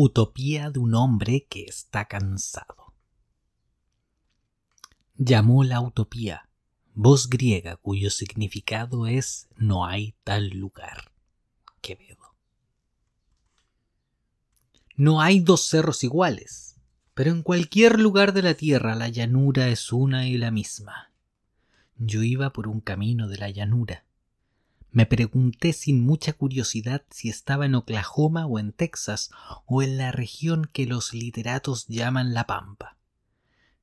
Utopía de un hombre que está cansado. Llamó la utopía, voz griega cuyo significado es no hay tal lugar. Quevedo. No hay dos cerros iguales, pero en cualquier lugar de la tierra la llanura es una y la misma. Yo iba por un camino de la llanura me pregunté sin mucha curiosidad si estaba en Oklahoma o en Texas o en la región que los literatos llaman la Pampa.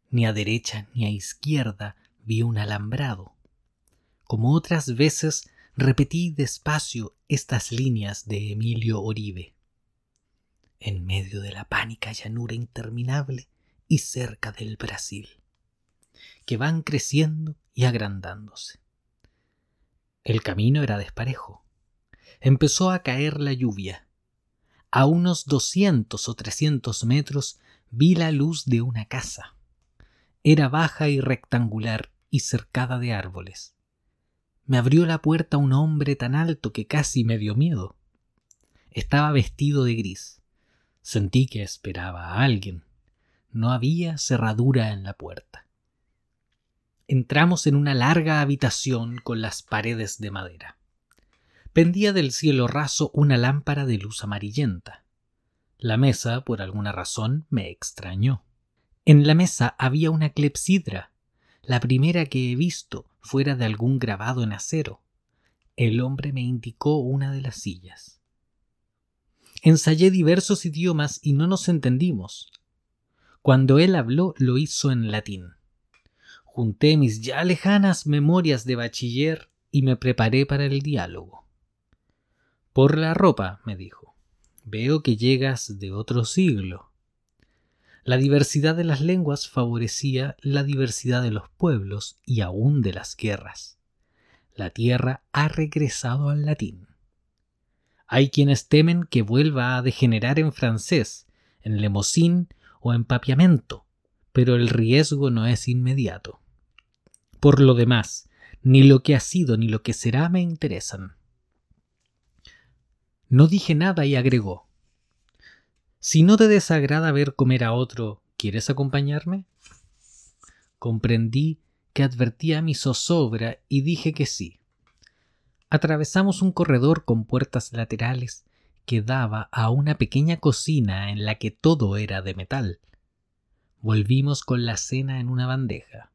Ni a derecha ni a izquierda vi un alambrado. Como otras veces repetí despacio estas líneas de Emilio Oribe. En medio de la pánica llanura interminable y cerca del Brasil, que van creciendo y agrandándose. El camino era desparejo. Empezó a caer la lluvia. A unos doscientos o trescientos metros vi la luz de una casa. Era baja y rectangular y cercada de árboles. Me abrió la puerta un hombre tan alto que casi me dio miedo. Estaba vestido de gris. Sentí que esperaba a alguien. No había cerradura en la puerta entramos en una larga habitación con las paredes de madera. Pendía del cielo raso una lámpara de luz amarillenta. La mesa, por alguna razón, me extrañó. En la mesa había una clepsidra, la primera que he visto fuera de algún grabado en acero. El hombre me indicó una de las sillas. Ensayé diversos idiomas y no nos entendimos. Cuando él habló lo hizo en latín. Junté mis ya lejanas memorias de bachiller y me preparé para el diálogo. Por la ropa, me dijo, veo que llegas de otro siglo. La diversidad de las lenguas favorecía la diversidad de los pueblos y aún de las guerras. La tierra ha regresado al latín. Hay quienes temen que vuelva a degenerar en francés, en lemosín o en papiamento, pero el riesgo no es inmediato. Por lo demás, ni lo que ha sido ni lo que será me interesan. No dije nada y agregó Si no te desagrada ver comer a otro, ¿quieres acompañarme? Comprendí que advertía mi zozobra y dije que sí. Atravesamos un corredor con puertas laterales que daba a una pequeña cocina en la que todo era de metal. Volvimos con la cena en una bandeja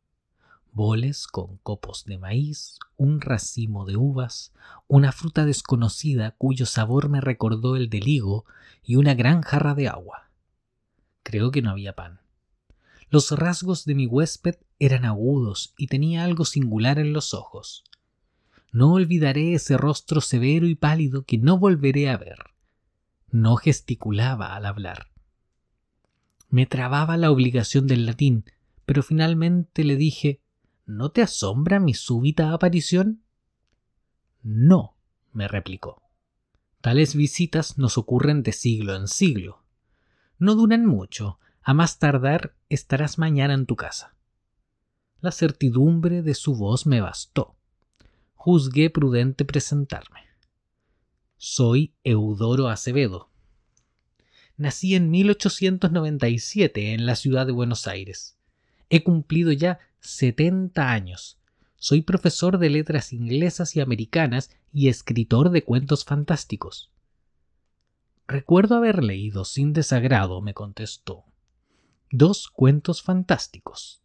boles con copos de maíz, un racimo de uvas, una fruta desconocida cuyo sabor me recordó el del higo y una gran jarra de agua. Creo que no había pan. Los rasgos de mi huésped eran agudos y tenía algo singular en los ojos. No olvidaré ese rostro severo y pálido que no volveré a ver. No gesticulaba al hablar. Me trababa la obligación del latín, pero finalmente le dije ¿No te asombra mi súbita aparición? No, me replicó. Tales visitas nos ocurren de siglo en siglo. No duran mucho, a más tardar estarás mañana en tu casa. La certidumbre de su voz me bastó. Juzgué prudente presentarme. Soy Eudoro Acevedo. Nací en 1897 en la ciudad de Buenos Aires. He cumplido ya 70 años. Soy profesor de letras inglesas y americanas y escritor de cuentos fantásticos. Recuerdo haber leído sin desagrado, me contestó, dos cuentos fantásticos.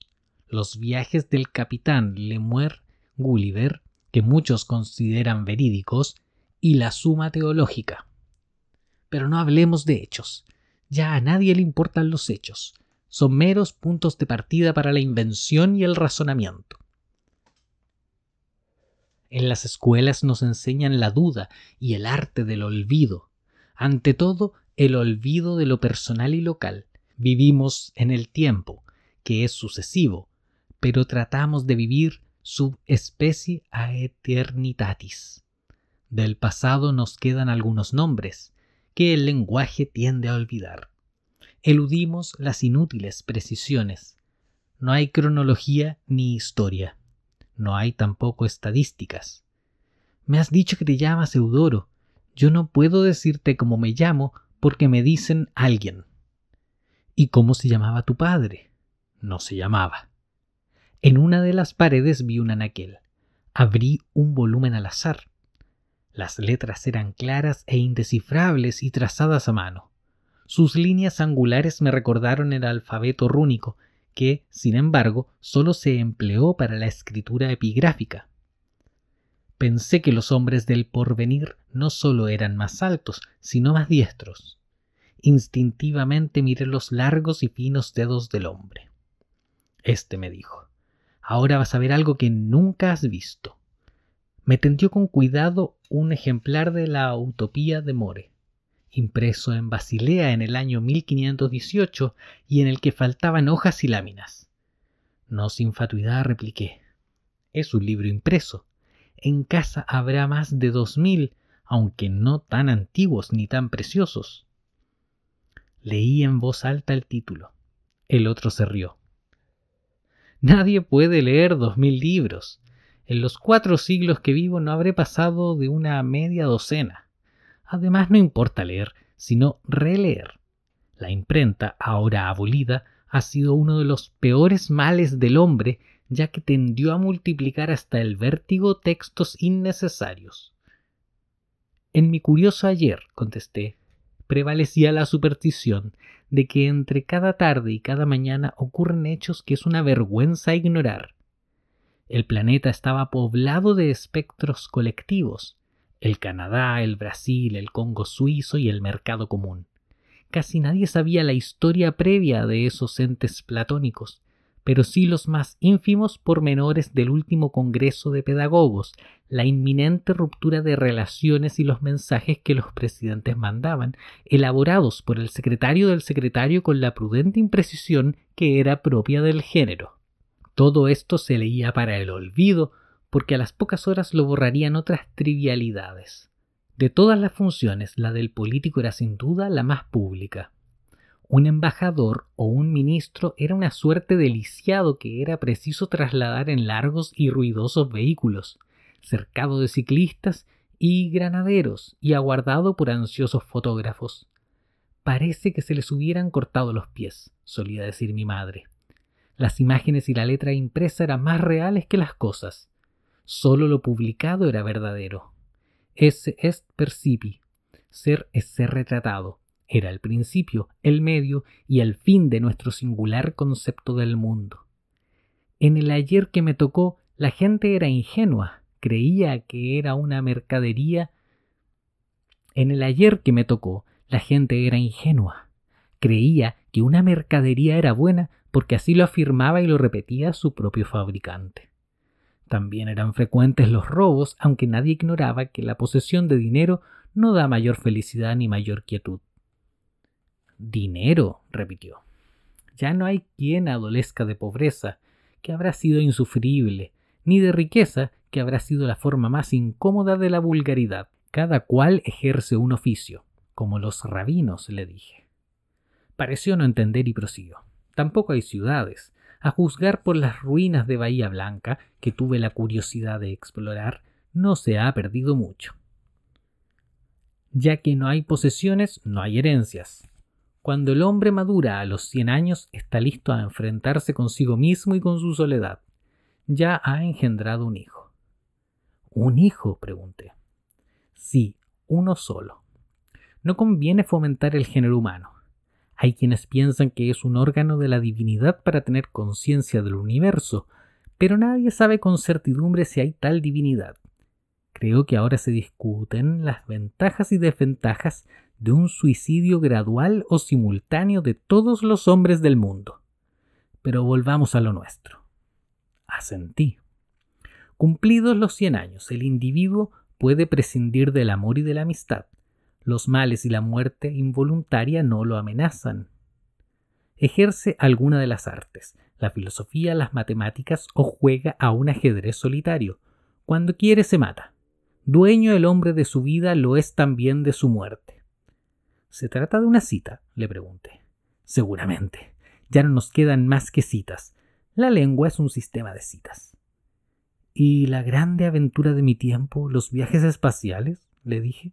Los viajes del capitán Lemuer Gulliver, que muchos consideran verídicos, y la suma teológica. Pero no hablemos de hechos. Ya a nadie le importan los hechos son meros puntos de partida para la invención y el razonamiento. En las escuelas nos enseñan la duda y el arte del olvido, ante todo el olvido de lo personal y local. Vivimos en el tiempo, que es sucesivo, pero tratamos de vivir sub especie a eternitatis. Del pasado nos quedan algunos nombres, que el lenguaje tiende a olvidar eludimos las inútiles precisiones. No hay cronología ni historia. No hay tampoco estadísticas. Me has dicho que te llamas Eudoro. Yo no puedo decirte cómo me llamo porque me dicen alguien. ¿Y cómo se llamaba tu padre? No se llamaba. En una de las paredes vi un anaquel. Abrí un volumen al azar. Las letras eran claras e indescifrables y trazadas a mano. Sus líneas angulares me recordaron el alfabeto rúnico, que, sin embargo, solo se empleó para la escritura epigráfica. Pensé que los hombres del porvenir no solo eran más altos, sino más diestros. Instintivamente miré los largos y finos dedos del hombre. Este me dijo, ahora vas a ver algo que nunca has visto. Me tendió con cuidado un ejemplar de la Utopía de More, impreso en Basilea en el año 1518 y en el que faltaban hojas y láminas. No sin fatuidad repliqué. Es un libro impreso en casa habrá más de dos mil, aunque no tan antiguos ni tan preciosos. Leí en voz alta el título. El otro se rió. Nadie puede leer dos mil libros. En los cuatro siglos que vivo no habré pasado de una media docena. Además no importa leer, sino releer. La imprenta, ahora abolida, ha sido uno de los peores males del hombre ya que tendió a multiplicar hasta el vértigo textos innecesarios. En mi curioso ayer, contesté, prevalecía la superstición de que entre cada tarde y cada mañana ocurren hechos que es una vergüenza ignorar. El planeta estaba poblado de espectros colectivos, el Canadá, el Brasil, el Congo suizo y el mercado común. Casi nadie sabía la historia previa de esos entes platónicos, pero sí los más ínfimos pormenores del último Congreso de Pedagogos, la inminente ruptura de relaciones y los mensajes que los presidentes mandaban, elaborados por el secretario del secretario con la prudente imprecisión que era propia del género. Todo esto se leía para el olvido, porque a las pocas horas lo borrarían otras trivialidades. De todas las funciones, la del político era sin duda la más pública. Un embajador o un ministro era una suerte de lisiado que era preciso trasladar en largos y ruidosos vehículos, cercado de ciclistas y granaderos y aguardado por ansiosos fotógrafos. Parece que se les hubieran cortado los pies, solía decir mi madre. Las imágenes y la letra impresa eran más reales que las cosas. Solo lo publicado era verdadero. Ese est percipi. Ser es ser retratado era el principio, el medio y el fin de nuestro singular concepto del mundo. En el ayer que me tocó, la gente era ingenua, creía que era una mercadería. En el ayer que me tocó, la gente era ingenua, creía que una mercadería era buena porque así lo afirmaba y lo repetía su propio fabricante. También eran frecuentes los robos, aunque nadie ignoraba que la posesión de dinero no da mayor felicidad ni mayor quietud. Dinero, repitió. Ya no hay quien adolezca de pobreza, que habrá sido insufrible, ni de riqueza, que habrá sido la forma más incómoda de la vulgaridad. Cada cual ejerce un oficio, como los rabinos, le dije. Pareció no entender y prosiguió. Tampoco hay ciudades. A juzgar por las ruinas de Bahía Blanca, que tuve la curiosidad de explorar, no se ha perdido mucho. Ya que no hay posesiones, no hay herencias. Cuando el hombre madura a los cien años está listo a enfrentarse consigo mismo y con su soledad. Ya ha engendrado un hijo. ¿Un hijo? pregunté. Sí, uno solo. No conviene fomentar el género humano. Hay quienes piensan que es un órgano de la divinidad para tener conciencia del universo, pero nadie sabe con certidumbre si hay tal divinidad. Creo que ahora se discuten las ventajas y desventajas de un suicidio gradual o simultáneo de todos los hombres del mundo. Pero volvamos a lo nuestro. Asentí. Cumplidos los cien años, el individuo puede prescindir del amor y de la amistad. Los males y la muerte involuntaria no lo amenazan. Ejerce alguna de las artes, la filosofía, las matemáticas o juega a un ajedrez solitario. Cuando quiere se mata. Dueño el hombre de su vida lo es también de su muerte. ¿Se trata de una cita? le pregunté. Seguramente. Ya no nos quedan más que citas. La lengua es un sistema de citas. ¿Y la grande aventura de mi tiempo, los viajes espaciales? le dije.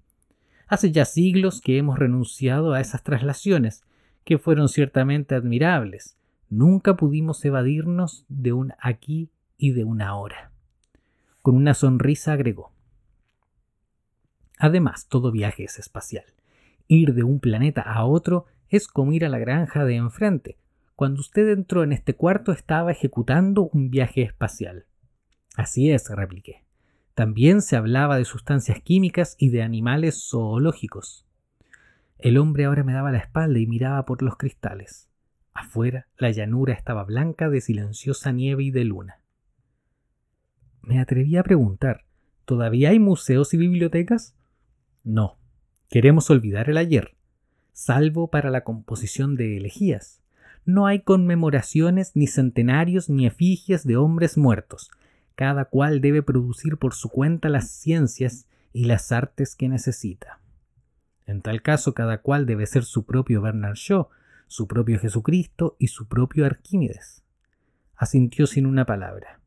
Hace ya siglos que hemos renunciado a esas traslaciones, que fueron ciertamente admirables. Nunca pudimos evadirnos de un aquí y de un ahora. Con una sonrisa agregó. Además, todo viaje es espacial. Ir de un planeta a otro es como ir a la granja de enfrente. Cuando usted entró en este cuarto estaba ejecutando un viaje espacial. Así es, repliqué. También se hablaba de sustancias químicas y de animales zoológicos. El hombre ahora me daba la espalda y miraba por los cristales. Afuera la llanura estaba blanca de silenciosa nieve y de luna. Me atreví a preguntar ¿Todavía hay museos y bibliotecas? No. Queremos olvidar el ayer, salvo para la composición de elegías. No hay conmemoraciones, ni centenarios, ni efigies de hombres muertos, cada cual debe producir por su cuenta las ciencias y las artes que necesita. En tal caso, cada cual debe ser su propio Bernard Shaw, su propio Jesucristo y su propio Arquímedes. Asintió sin una palabra.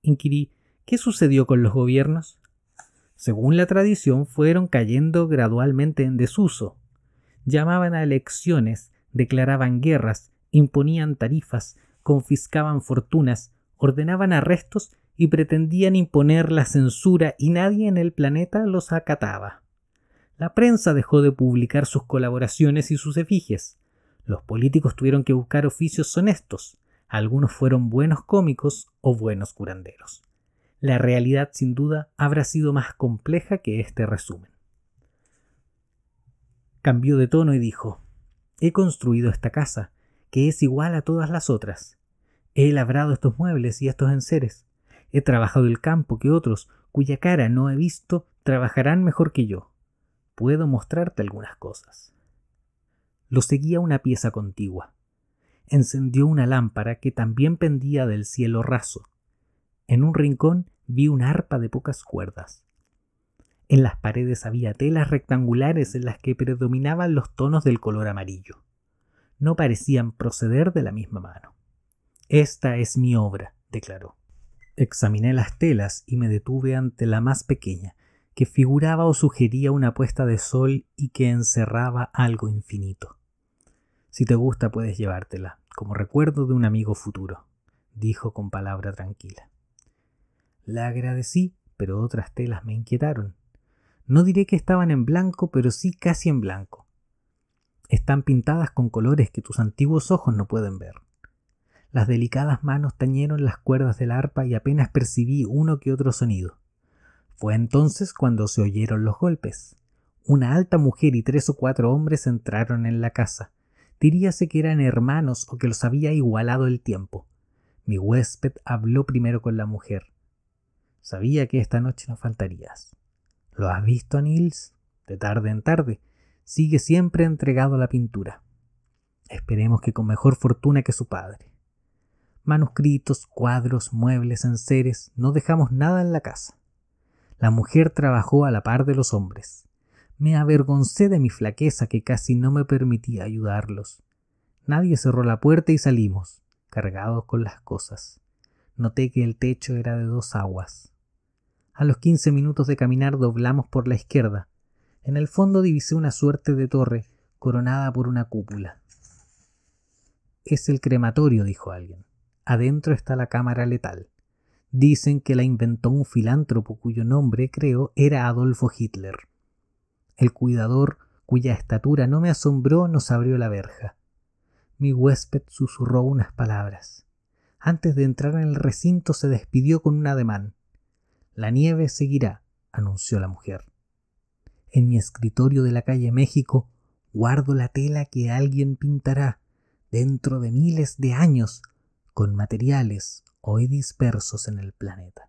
Inquirí, ¿qué sucedió con los gobiernos? Según la tradición, fueron cayendo gradualmente en desuso. Llamaban a elecciones, declaraban guerras, imponían tarifas, confiscaban fortunas, ordenaban arrestos y pretendían imponer la censura y nadie en el planeta los acataba. La prensa dejó de publicar sus colaboraciones y sus efigies. Los políticos tuvieron que buscar oficios honestos. Algunos fueron buenos cómicos o buenos curanderos. La realidad sin duda habrá sido más compleja que este resumen. Cambió de tono y dijo He construido esta casa, que es igual a todas las otras. He labrado estos muebles y estos enseres. He trabajado el campo que otros, cuya cara no he visto, trabajarán mejor que yo. Puedo mostrarte algunas cosas. Lo seguía una pieza contigua. Encendió una lámpara que también pendía del cielo raso. En un rincón vi una arpa de pocas cuerdas. En las paredes había telas rectangulares en las que predominaban los tonos del color amarillo. No parecían proceder de la misma mano. Esta es mi obra, declaró. Examiné las telas y me detuve ante la más pequeña, que figuraba o sugería una puesta de sol y que encerraba algo infinito. Si te gusta puedes llevártela, como recuerdo de un amigo futuro, dijo con palabra tranquila. La agradecí, pero otras telas me inquietaron. No diré que estaban en blanco, pero sí casi en blanco. Están pintadas con colores que tus antiguos ojos no pueden ver. Las delicadas manos tañeron las cuerdas del arpa y apenas percibí uno que otro sonido. Fue entonces cuando se oyeron los golpes. Una alta mujer y tres o cuatro hombres entraron en la casa. Diríase que eran hermanos o que los había igualado el tiempo. Mi huésped habló primero con la mujer. Sabía que esta noche no faltarías. ¿Lo has visto, Nils? De tarde en tarde. Sigue siempre entregado a la pintura. Esperemos que con mejor fortuna que su padre manuscritos, cuadros, muebles, enseres, no dejamos nada en la casa. La mujer trabajó a la par de los hombres. Me avergoncé de mi flaqueza que casi no me permitía ayudarlos. Nadie cerró la puerta y salimos, cargados con las cosas. Noté que el techo era de dos aguas. A los quince minutos de caminar doblamos por la izquierda. En el fondo divisé una suerte de torre coronada por una cúpula. Es el crematorio, dijo alguien. Adentro está la cámara letal. Dicen que la inventó un filántropo cuyo nombre, creo, era Adolfo Hitler. El cuidador, cuya estatura no me asombró, nos abrió la verja. Mi huésped susurró unas palabras. Antes de entrar en el recinto se despidió con un ademán. La nieve seguirá, anunció la mujer. En mi escritorio de la calle México guardo la tela que alguien pintará dentro de miles de años con materiales hoy dispersos en el planeta.